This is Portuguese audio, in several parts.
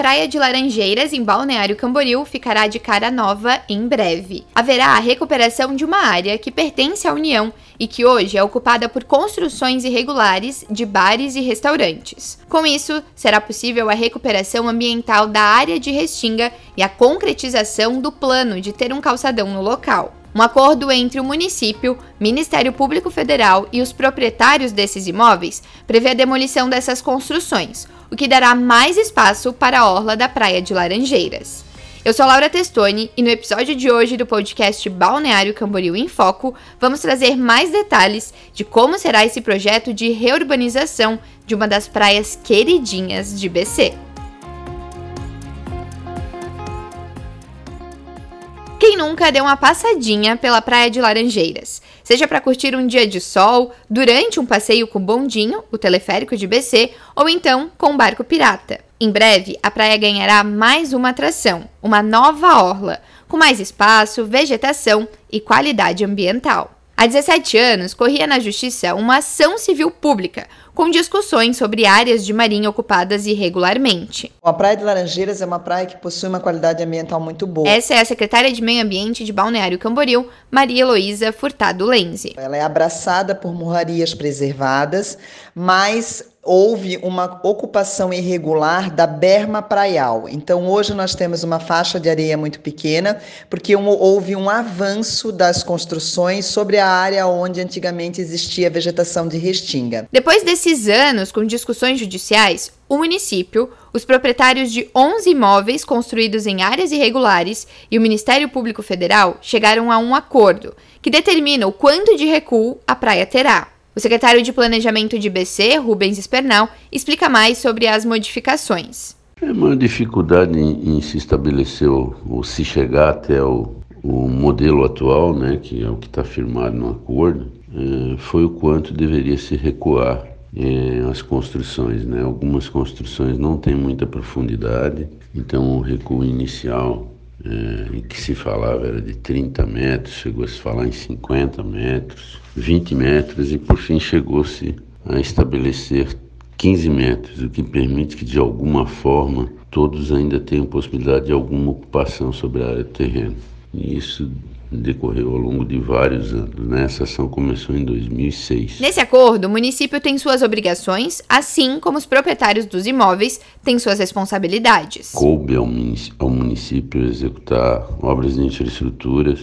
Praia de Laranjeiras, em Balneário Camboriú, ficará de cara nova em breve. Haverá a recuperação de uma área que pertence à União e que hoje é ocupada por construções irregulares de bares e restaurantes. Com isso, será possível a recuperação ambiental da área de Restinga e a concretização do plano de ter um calçadão no local. Um acordo entre o município, Ministério Público Federal e os proprietários desses imóveis prevê a demolição dessas construções, o que dará mais espaço para a orla da Praia de Laranjeiras. Eu sou Laura Testoni e no episódio de hoje do podcast Balneário Camboriú em Foco, vamos trazer mais detalhes de como será esse projeto de reurbanização de uma das praias queridinhas de BC. Quem nunca deu uma passadinha pela Praia de Laranjeiras? Seja para curtir um dia de sol, durante um passeio com bondinho, o teleférico de BC, ou então com um barco pirata. Em breve, a praia ganhará mais uma atração, uma nova orla, com mais espaço, vegetação e qualidade ambiental. Há 17 anos, corria na Justiça uma ação civil pública, com discussões sobre áreas de marinha ocupadas irregularmente. A Praia de Laranjeiras é uma praia que possui uma qualidade ambiental muito boa. Essa é a secretária de Meio Ambiente de Balneário Camboriú, Maria Heloísa Furtado Lenze. Ela é abraçada por morrarias preservadas, mas houve uma ocupação irregular da berma praial. Então, hoje nós temos uma faixa de areia muito pequena, porque houve um avanço das construções sobre a área onde antigamente existia vegetação de restinga. Depois desses anos com discussões judiciais, o município, os proprietários de 11 imóveis construídos em áreas irregulares e o Ministério Público Federal chegaram a um acordo que determina o quanto de recuo a praia terá. O secretário de Planejamento de BC, Rubens Espernal, explica mais sobre as modificações. É uma dificuldade em, em se estabelecer ou, ou, se chegar até o, o, modelo atual, né, que é o que está firmado no acordo, é, foi o quanto deveria se recuar é, as construções. Né? Algumas construções não têm muita profundidade, então o recuo inicial é, em que se falava era de 30 metros, chegou a se falar em 50 metros, 20 metros e por fim chegou-se a estabelecer 15 metros, o que permite que de alguma forma todos ainda tenham possibilidade de alguma ocupação sobre a área do terreno. E isso decorreu ao longo de vários anos. Né? Essa ação começou em 2006. Nesse acordo, o município tem suas obrigações, assim como os proprietários dos imóveis têm suas responsabilidades. Coube ao município, executar obras de infraestrutura,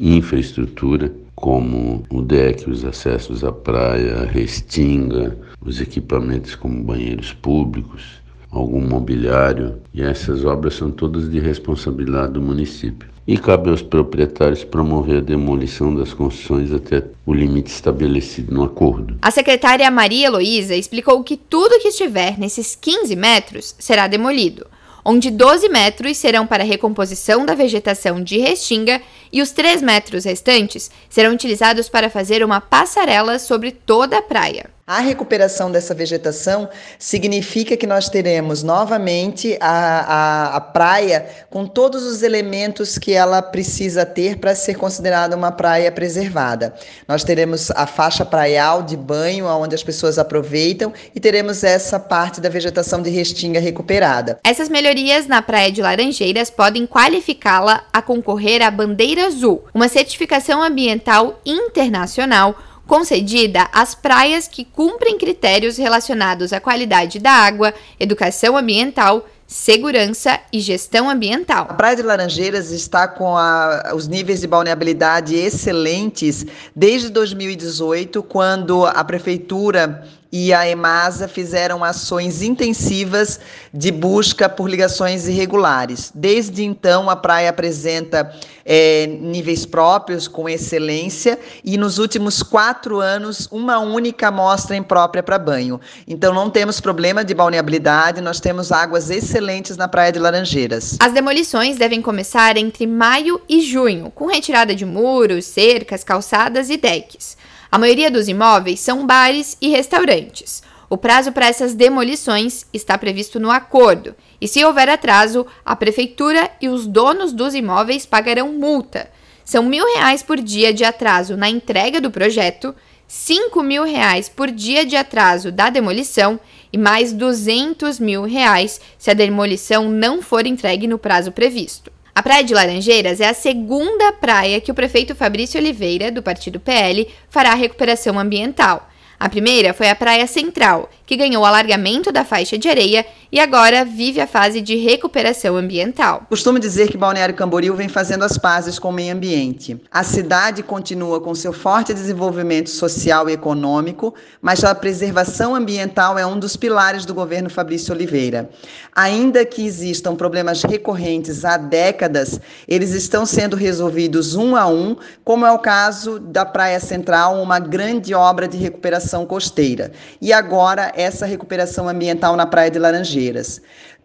infraestrutura como o deck, os acessos à praia, a restinga, os equipamentos como banheiros públicos, algum mobiliário, e essas obras são todas de responsabilidade do município e cabe aos proprietários promover a demolição das construções até o limite estabelecido no acordo. A secretária Maria Heloísa explicou que tudo que estiver nesses 15 metros será demolido, onde 12 metros serão para recomposição da vegetação de restinga e os 3 metros restantes serão utilizados para fazer uma passarela sobre toda a praia. A recuperação dessa vegetação significa que nós teremos novamente a, a, a praia com todos os elementos que ela precisa ter para ser considerada uma praia preservada. Nós teremos a faixa praial de banho, onde as pessoas aproveitam, e teremos essa parte da vegetação de restinga recuperada. Essas melhorias na Praia de Laranjeiras podem qualificá-la a concorrer à Bandeira Azul, uma certificação ambiental internacional concedida às praias que cumprem critérios relacionados à qualidade da água, educação ambiental, segurança e gestão ambiental. A Praia de Laranjeiras está com a, os níveis de balneabilidade excelentes desde 2018, quando a prefeitura e a EMASA fizeram ações intensivas de busca por ligações irregulares. Desde então, a praia apresenta é, níveis próprios com excelência e nos últimos quatro anos, uma única amostra imprópria para banho. Então, não temos problema de balneabilidade, nós temos águas excelentes na Praia de Laranjeiras. As demolições devem começar entre maio e junho, com retirada de muros, cercas, calçadas e decks. A maioria dos imóveis são bares e restaurantes. O prazo para essas demolições está previsto no acordo, e se houver atraso, a prefeitura e os donos dos imóveis pagarão multa. São mil reais por dia de atraso na entrega do projeto, cinco mil reais por dia de atraso da demolição e mais 200 mil reais se a demolição não for entregue no prazo previsto. A Praia de Laranjeiras é a segunda praia que o prefeito Fabrício Oliveira, do partido PL, fará recuperação ambiental. A primeira foi a Praia Central, que ganhou o alargamento da faixa de areia e agora vive a fase de recuperação ambiental. Costumo dizer que Balneário Camboriú vem fazendo as pazes com o meio ambiente. A cidade continua com seu forte desenvolvimento social e econômico, mas a preservação ambiental é um dos pilares do governo Fabrício Oliveira. Ainda que existam problemas recorrentes há décadas, eles estão sendo resolvidos um a um, como é o caso da Praia Central, uma grande obra de recuperação costeira e agora essa recuperação ambiental na Praia de Laranjeiras.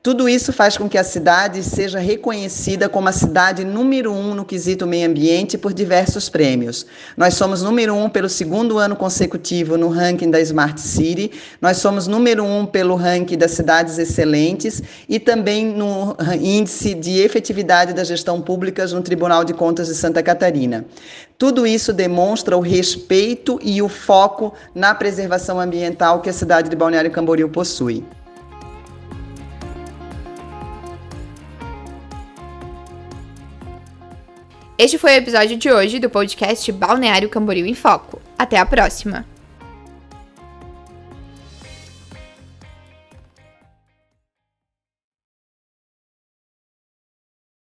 Tudo isso faz com que a cidade seja reconhecida como a cidade número um no quesito meio ambiente por diversos prêmios. Nós somos número um pelo segundo ano consecutivo no ranking da Smart City, nós somos número um pelo ranking das cidades excelentes e também no índice de efetividade da gestão pública no Tribunal de Contas de Santa Catarina. Tudo isso demonstra o respeito e o foco na preservação ambiental que a cidade de Balneário Camboriú possui. Este foi o episódio de hoje do podcast Balneário Camboriú em Foco. Até a próxima!